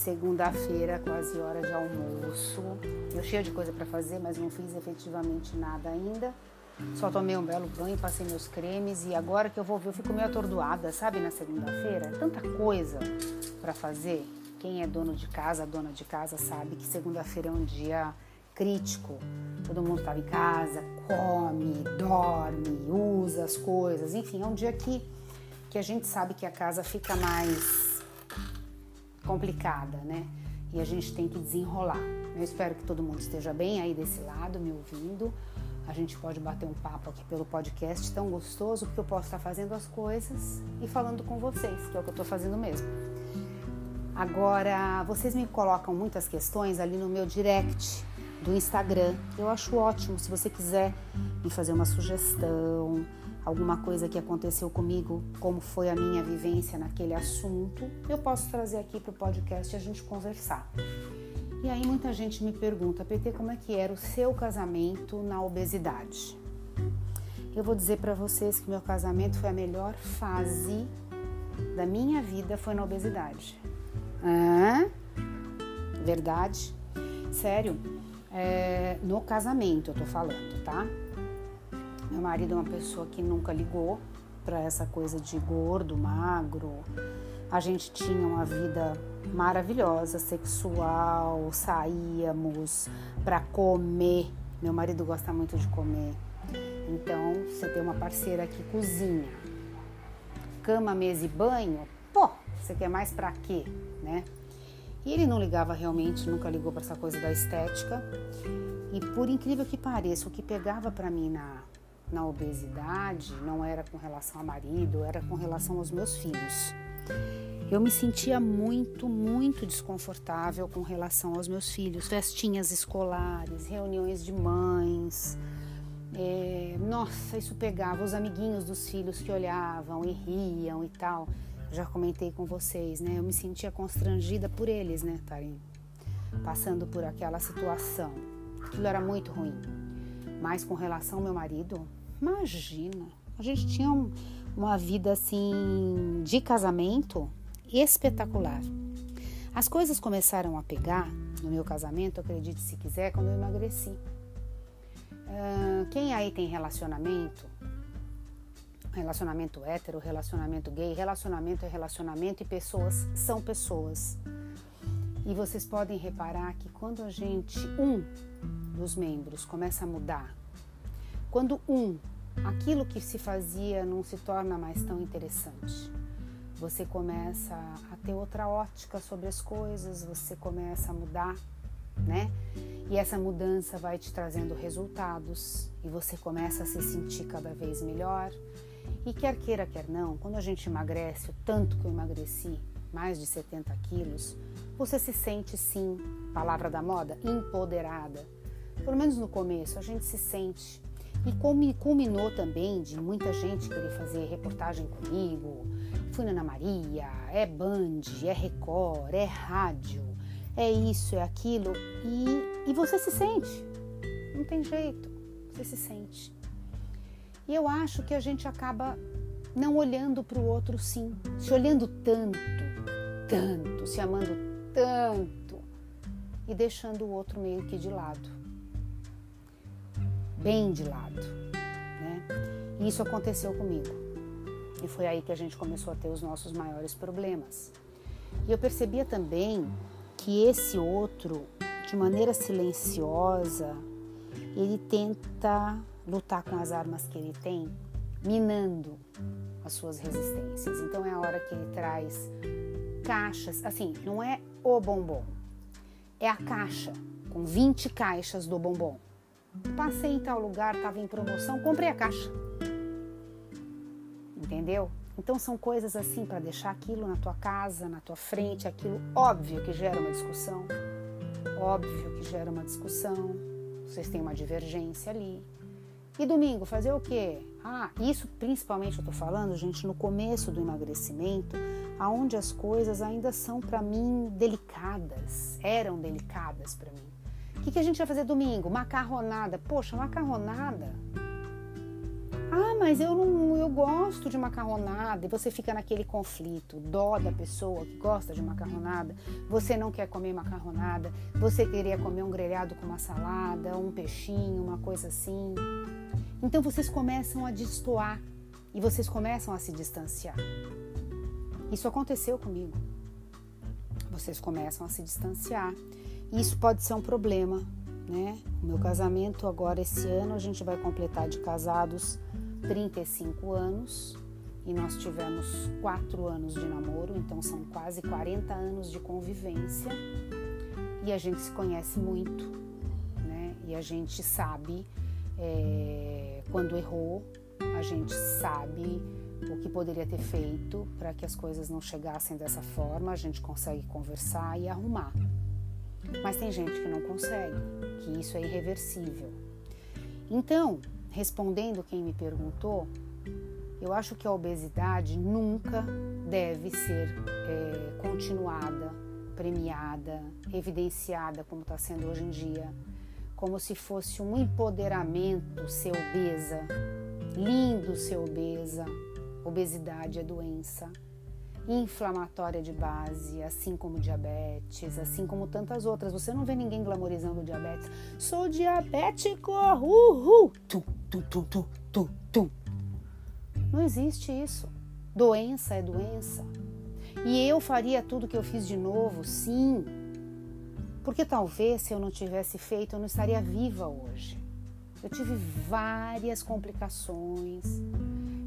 segunda-feira, quase hora de almoço. Eu cheia de coisa para fazer, mas não fiz efetivamente nada ainda. Só tomei um belo banho, passei meus cremes e agora que eu vou ver, eu fico meio atordoada, sabe, na segunda-feira. Tanta coisa para fazer. Quem é dono de casa, dona de casa, sabe que segunda-feira é um dia crítico. Todo mundo estava em casa, come, dorme, usa as coisas, enfim, é um dia que, que a gente sabe que a casa fica mais complicada, né? E a gente tem que desenrolar. Eu espero que todo mundo esteja bem aí desse lado, me ouvindo. A gente pode bater um papo aqui pelo podcast tão gostoso, porque eu posso estar fazendo as coisas e falando com vocês, que é o que eu estou fazendo mesmo. Agora, vocês me colocam muitas questões ali no meu direct do Instagram. Eu acho ótimo se você quiser me fazer uma sugestão, alguma coisa que aconteceu comigo, como foi a minha vivência naquele assunto, eu posso trazer aqui para o podcast e a gente conversar. E aí muita gente me pergunta, PT, como é que era o seu casamento na obesidade? Eu vou dizer para vocês que meu casamento foi a melhor fase da minha vida foi na obesidade. Hã? Verdade? Sério? É, no casamento eu tô falando, tá? Meu marido é uma pessoa que nunca ligou para essa coisa de gordo, magro. A gente tinha uma vida maravilhosa, sexual, saíamos para comer. Meu marido gosta muito de comer. Então, você tem uma parceira que cozinha. Cama, mesa e banho, pô, você quer mais para quê, né? E ele não ligava realmente, nunca ligou para essa coisa da estética. E por incrível que pareça, o que pegava para mim na na obesidade não era com relação ao marido, era com relação aos meus filhos. Eu me sentia muito, muito desconfortável com relação aos meus filhos, festinhas escolares, reuniões de mães. É, nossa, isso pegava os amiguinhos dos filhos que olhavam e riam e tal. Já comentei com vocês, né? Eu me sentia constrangida por eles, né, estarem passando por aquela situação. Aquilo era muito ruim. Mas com relação ao meu marido, Imagina, a gente tinha uma vida assim de casamento espetacular. As coisas começaram a pegar no meu casamento, acredite se quiser, quando eu emagreci. Uh, quem aí tem relacionamento, relacionamento hétero, relacionamento gay, relacionamento é relacionamento e pessoas são pessoas. E vocês podem reparar que quando a gente, um dos membros, começa a mudar, quando um, aquilo que se fazia não se torna mais tão interessante. Você começa a ter outra ótica sobre as coisas, você começa a mudar, né? E essa mudança vai te trazendo resultados e você começa a se sentir cada vez melhor. E quer queira, quer não, quando a gente emagrece, o tanto que eu emagreci, mais de 70 quilos, você se sente sim, palavra da moda, empoderada. Pelo menos no começo, a gente se sente e culminou também de muita gente querer fazer reportagem comigo. Fui na Ana Maria, é Band, é Record, é rádio, é isso, é aquilo. E, e você se sente. Não tem jeito, você se sente. E eu acho que a gente acaba não olhando para o outro sim, se olhando tanto, tanto, se amando tanto e deixando o outro meio que de lado bem de lado. Né? E isso aconteceu comigo. E foi aí que a gente começou a ter os nossos maiores problemas. E eu percebia também que esse outro, de maneira silenciosa, ele tenta lutar com as armas que ele tem, minando as suas resistências. Então é a hora que ele traz caixas, assim, não é o bombom, é a caixa com 20 caixas do bombom. Passei em tal lugar, estava em promoção, comprei a caixa. Entendeu? Então são coisas assim para deixar aquilo na tua casa, na tua frente, aquilo óbvio que gera uma discussão. Óbvio que gera uma discussão. Vocês têm uma divergência ali. E domingo, fazer o quê? Ah, isso principalmente eu tô falando, gente, no começo do emagrecimento, aonde as coisas ainda são para mim delicadas, eram delicadas para mim. O que, que a gente vai fazer domingo? Macarronada. Poxa, macarronada. Ah, mas eu não, eu gosto de macarronada. E você fica naquele conflito, dó da pessoa que gosta de macarronada. Você não quer comer macarronada. Você queria comer um grelhado com uma salada, um peixinho, uma coisa assim. Então vocês começam a destoar e vocês começam a se distanciar. Isso aconteceu comigo. Vocês começam a se distanciar. Isso pode ser um problema, né? O meu casamento agora esse ano a gente vai completar de casados 35 anos e nós tivemos 4 anos de namoro, então são quase 40 anos de convivência e a gente se conhece muito, né? E a gente sabe é, quando errou, a gente sabe o que poderia ter feito para que as coisas não chegassem dessa forma, a gente consegue conversar e arrumar. Mas tem gente que não consegue, que isso é irreversível. Então, respondendo quem me perguntou, eu acho que a obesidade nunca deve ser é, continuada, premiada, evidenciada como está sendo hoje em dia, como se fosse um empoderamento ser obesa, lindo ser obesa. Obesidade é doença inflamatória de base, assim como diabetes, assim como tantas outras. Você não vê ninguém glamorizando diabetes. Sou diabético, uhul! Tum, tum, tum, tum, tum, tum. Não existe isso. Doença é doença. E eu faria tudo que eu fiz de novo, sim. Porque talvez se eu não tivesse feito, eu não estaria viva hoje. Eu tive várias complicações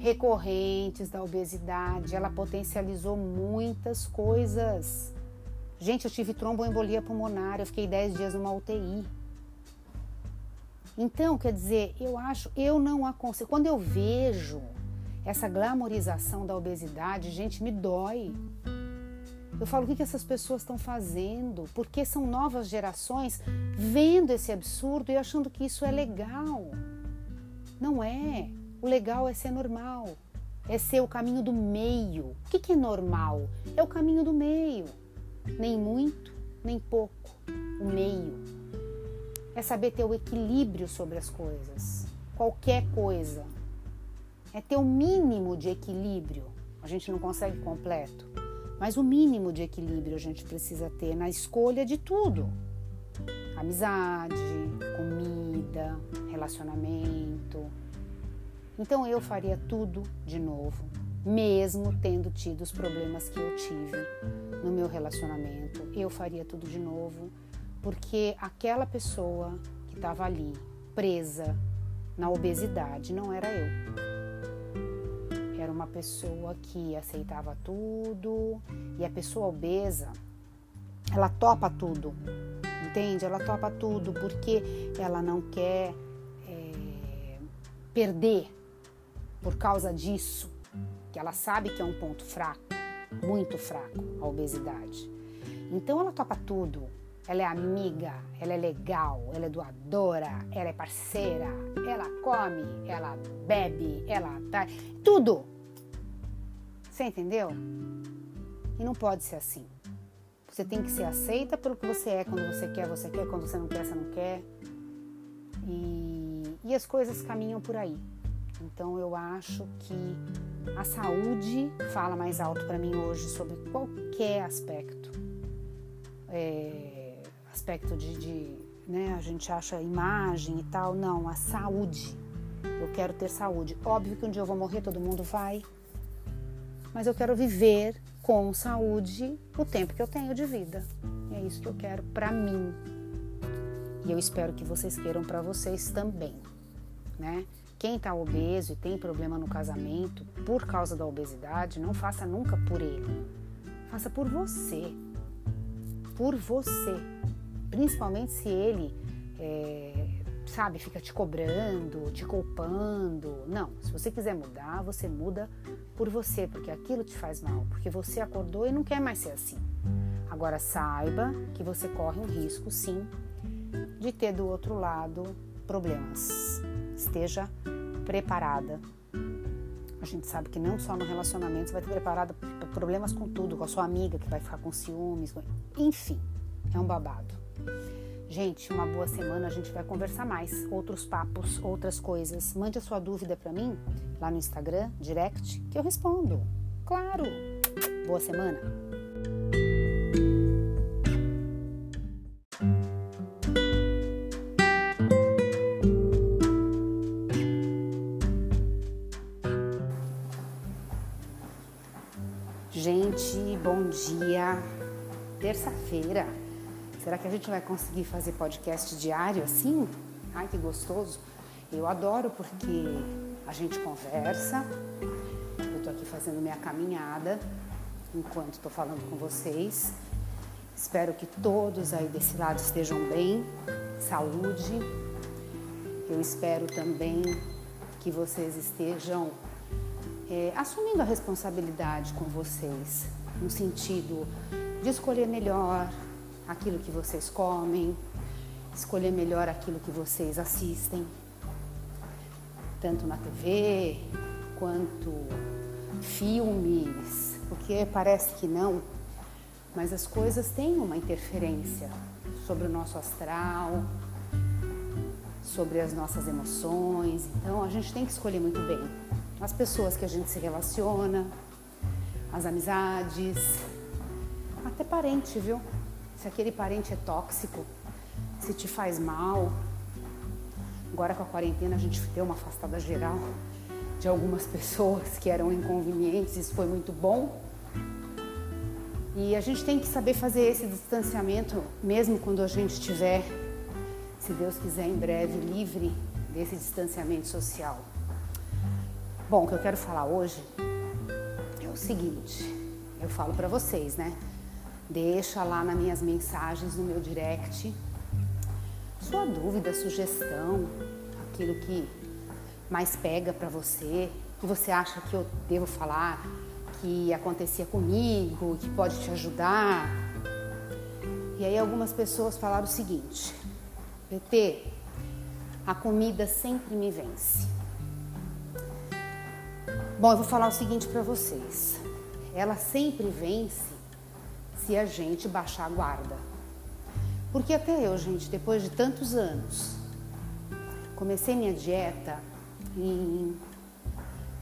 recorrentes da obesidade, ela potencializou muitas coisas. Gente, eu tive tromboembolia pulmonar, eu fiquei 10 dias numa UTI. Então, quer dizer, eu acho, eu não aconselho. Quando eu vejo essa glamorização da obesidade, gente, me dói. Eu falo, o que, que essas pessoas estão fazendo? Porque são novas gerações vendo esse absurdo e achando que isso é legal. Não é. O legal é ser normal, é ser o caminho do meio. O que, que é normal? É o caminho do meio. Nem muito, nem pouco. O meio. É saber ter o equilíbrio sobre as coisas. Qualquer coisa. É ter o mínimo de equilíbrio. A gente não consegue completo, mas o mínimo de equilíbrio a gente precisa ter na escolha de tudo: amizade, comida, relacionamento, então eu faria tudo de novo, mesmo tendo tido os problemas que eu tive no meu relacionamento. Eu faria tudo de novo, porque aquela pessoa que estava ali, presa na obesidade, não era eu. Era uma pessoa que aceitava tudo e a pessoa obesa, ela topa tudo, entende? Ela topa tudo porque ela não quer é, perder por causa disso, que ela sabe que é um ponto fraco, muito fraco, a obesidade. Então ela topa tudo. Ela é amiga, ela é legal, ela é doadora, ela é parceira, ela come, ela bebe, ela tá. Tudo! Você entendeu? E não pode ser assim. Você tem que ser aceita pelo que você é. Quando você quer, você quer. Quando você não quer, você não quer. E, e as coisas caminham por aí. Então eu acho que a saúde fala mais alto para mim hoje sobre qualquer aspecto. É, aspecto de, de, né, a gente acha imagem e tal. Não, a saúde. Eu quero ter saúde. Óbvio que um dia eu vou morrer, todo mundo vai. Mas eu quero viver com saúde o tempo que eu tenho de vida. E é isso que eu quero para mim. E eu espero que vocês queiram para vocês também, né? Quem está obeso e tem problema no casamento por causa da obesidade, não faça nunca por ele. Faça por você. Por você. Principalmente se ele, é, sabe, fica te cobrando, te culpando. Não, se você quiser mudar, você muda por você, porque aquilo te faz mal. Porque você acordou e não quer mais ser assim. Agora saiba que você corre um risco, sim, de ter do outro lado problemas esteja preparada. A gente sabe que não só no relacionamento você vai ter preparada para problemas com tudo, com a sua amiga que vai ficar com ciúmes, enfim, é um babado. Gente, uma boa semana, a gente vai conversar mais, outros papos, outras coisas. Mande a sua dúvida para mim lá no Instagram, direct, que eu respondo. Claro. Boa semana. Dia. Terça-feira. Será que a gente vai conseguir fazer podcast diário assim? Ai, que gostoso. Eu adoro porque a gente conversa. Eu estou aqui fazendo minha caminhada enquanto estou falando com vocês. Espero que todos aí desse lado estejam bem, saúde. Eu espero também que vocês estejam é, assumindo a responsabilidade com vocês, no sentido de escolher melhor, aquilo que vocês comem, escolher melhor aquilo que vocês assistem, tanto na TV quanto filmes, porque parece que não, mas as coisas têm uma interferência sobre o nosso astral, sobre as nossas emoções. Então a gente tem que escolher muito bem as pessoas que a gente se relaciona, as amizades, até parente, viu? se aquele parente é tóxico, se te faz mal. Agora com a quarentena a gente deu uma afastada geral de algumas pessoas que eram inconvenientes, isso foi muito bom. E a gente tem que saber fazer esse distanciamento mesmo quando a gente estiver, se Deus quiser, em breve livre desse distanciamento social. Bom, o que eu quero falar hoje seguinte, eu falo para vocês, né? Deixa lá nas minhas mensagens, no meu direct, sua dúvida, sugestão, aquilo que mais pega para você, que você acha que eu devo falar, que acontecia comigo, que pode te ajudar. E aí algumas pessoas falaram o seguinte: PT, a comida sempre me vence. Bom, eu vou falar o seguinte para vocês. Ela sempre vence se a gente baixar a guarda. Porque até eu, gente, depois de tantos anos, comecei minha dieta em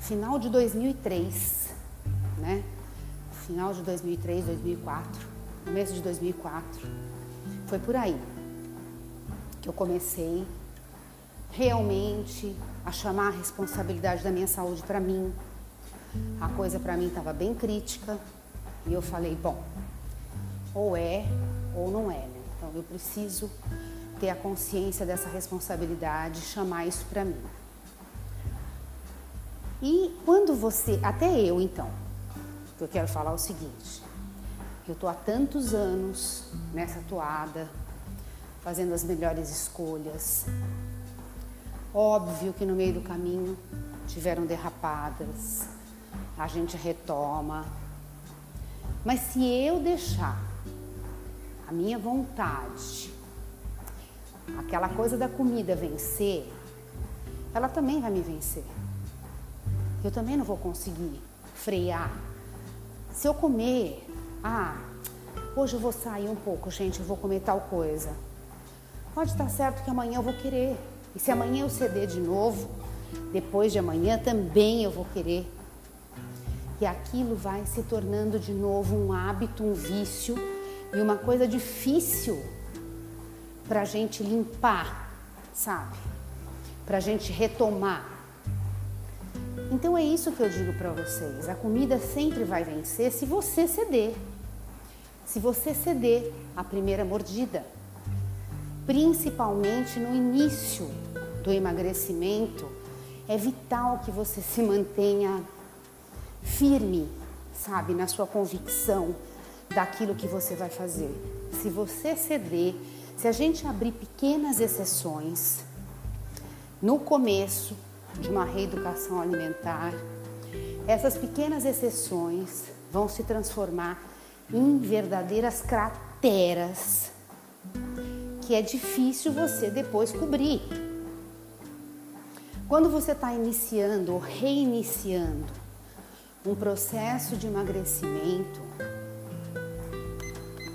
final de 2003, né? Final de 2003, 2004, começo de 2004. Foi por aí que eu comecei realmente a chamar a responsabilidade da minha saúde para mim. A coisa para mim estava bem crítica e eu falei, bom, ou é ou não é. Né? Então eu preciso ter a consciência dessa responsabilidade, chamar isso para mim. E quando você, até eu então, eu quero falar o seguinte, eu estou há tantos anos nessa toada, fazendo as melhores escolhas. Óbvio que no meio do caminho tiveram derrapadas, a gente retoma. Mas se eu deixar a minha vontade, aquela coisa da comida vencer, ela também vai me vencer. Eu também não vou conseguir frear. Se eu comer, ah, hoje eu vou sair um pouco, gente, eu vou comer tal coisa. Pode estar certo que amanhã eu vou querer. E se amanhã eu ceder de novo, depois de amanhã também eu vou querer. E aquilo vai se tornando de novo um hábito, um vício e uma coisa difícil para a gente limpar, sabe? Para a gente retomar. Então é isso que eu digo para vocês: a comida sempre vai vencer se você ceder. Se você ceder a primeira mordida, principalmente no início do emagrecimento, é vital que você se mantenha firme, sabe, na sua convicção daquilo que você vai fazer. Se você ceder, se a gente abrir pequenas exceções no começo de uma reeducação alimentar, essas pequenas exceções vão se transformar em verdadeiras crateras que é difícil você depois cobrir. Quando você está iniciando ou reiniciando um processo de emagrecimento,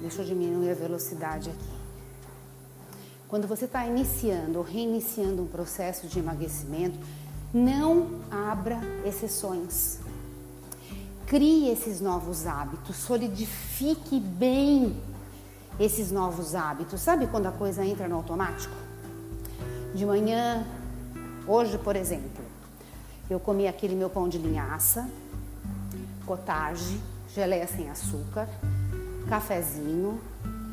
Deixa eu diminuir a velocidade aqui. Quando você está iniciando ou reiniciando um processo de emagrecimento, não abra exceções. Crie esses novos hábitos, solidifique bem esses novos hábitos. Sabe quando a coisa entra no automático? De manhã, hoje, por exemplo, eu comi aquele meu pão de linhaça, cottage, geleia sem açúcar, cafezinho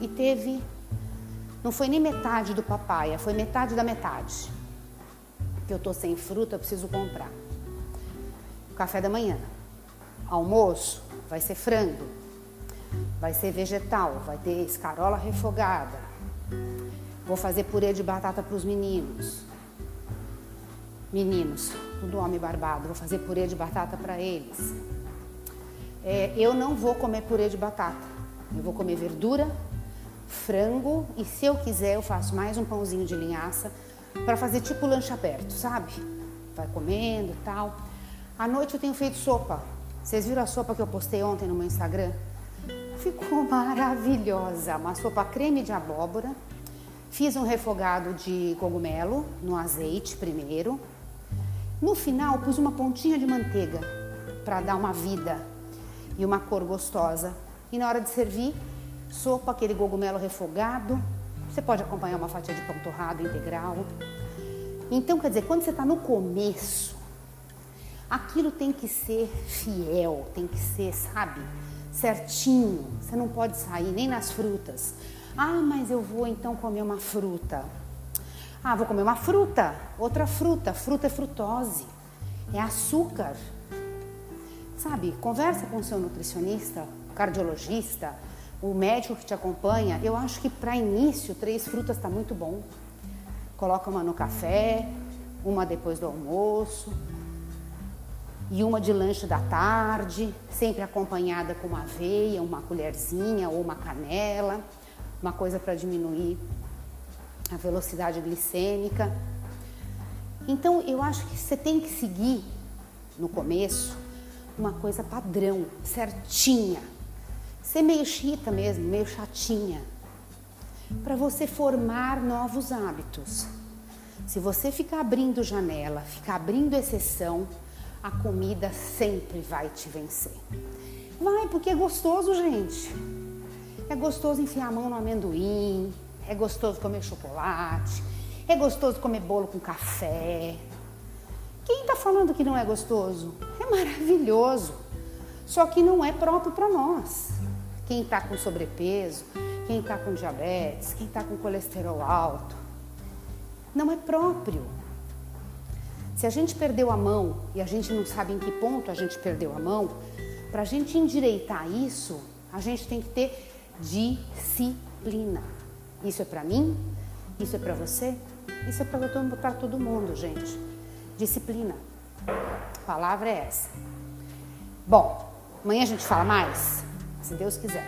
e teve não foi nem metade do papaya, foi metade da metade. Que eu tô sem fruta, preciso comprar. Café da manhã. Almoço vai ser frango. Vai ser vegetal, vai ter escarola refogada. Vou fazer purê de batata para os meninos. Meninos, tudo homem barbado, vou fazer purê de batata para eles. É, eu não vou comer purê de batata. Eu vou comer verdura frango e se eu quiser eu faço mais um pãozinho de linhaça para fazer tipo lanche aberto, sabe? Vai comendo tal. À noite eu tenho feito sopa. Vocês viram a sopa que eu postei ontem no meu Instagram? Ficou maravilhosa. Uma sopa creme de abóbora. Fiz um refogado de cogumelo no azeite primeiro. No final pus uma pontinha de manteiga para dar uma vida e uma cor gostosa. E na hora de servir, sopa, aquele cogumelo refogado. Você pode acompanhar uma fatia de pão torrado integral. Então, quer dizer, quando você está no começo, aquilo tem que ser fiel, tem que ser, sabe, certinho. Você não pode sair nem nas frutas. Ah, mas eu vou então comer uma fruta. Ah, vou comer uma fruta, outra fruta. Fruta é frutose, é açúcar. Sabe, conversa com o seu nutricionista, cardiologista, o médico que te acompanha, eu acho que para início três frutas está muito bom. Coloca uma no café, uma depois do almoço e uma de lanche da tarde, sempre acompanhada com uma aveia, uma colherzinha ou uma canela, uma coisa para diminuir a velocidade glicêmica. Então eu acho que você tem que seguir no começo uma coisa padrão, certinha ser meio chita mesmo, meio chatinha, para você formar novos hábitos. Se você ficar abrindo janela, ficar abrindo exceção, a comida sempre vai te vencer. Vai, porque é gostoso, gente. É gostoso enfiar a mão no amendoim, é gostoso comer chocolate, é gostoso comer bolo com café. Quem está falando que não é gostoso? É maravilhoso. Só que não é próprio para nós quem está com sobrepeso, quem está com diabetes, quem está com colesterol alto. Não é próprio. Se a gente perdeu a mão e a gente não sabe em que ponto a gente perdeu a mão, para a gente endireitar isso, a gente tem que ter disciplina. Isso é para mim, isso é para você, isso é para todo mundo, gente. Disciplina. A palavra é essa. Bom, amanhã a gente fala mais se Deus quiser.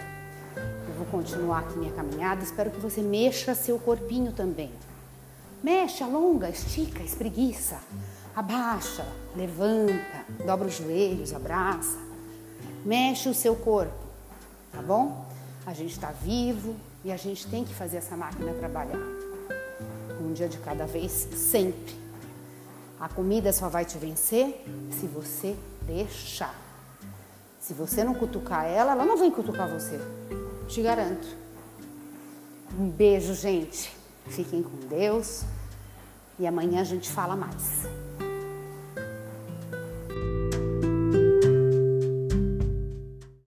Eu vou continuar aqui minha caminhada, espero que você mexa seu corpinho também. Mexe, alonga, estica, espreguiça, abaixa, levanta, dobra os joelhos, abraça. Mexe o seu corpo, tá bom? A gente está vivo e a gente tem que fazer essa máquina trabalhar. Um dia de cada vez, sempre. A comida só vai te vencer se você deixar. Se você não cutucar ela, ela não vem cutucar você. Te garanto. Um beijo, gente. Fiquem com Deus. E amanhã a gente fala mais.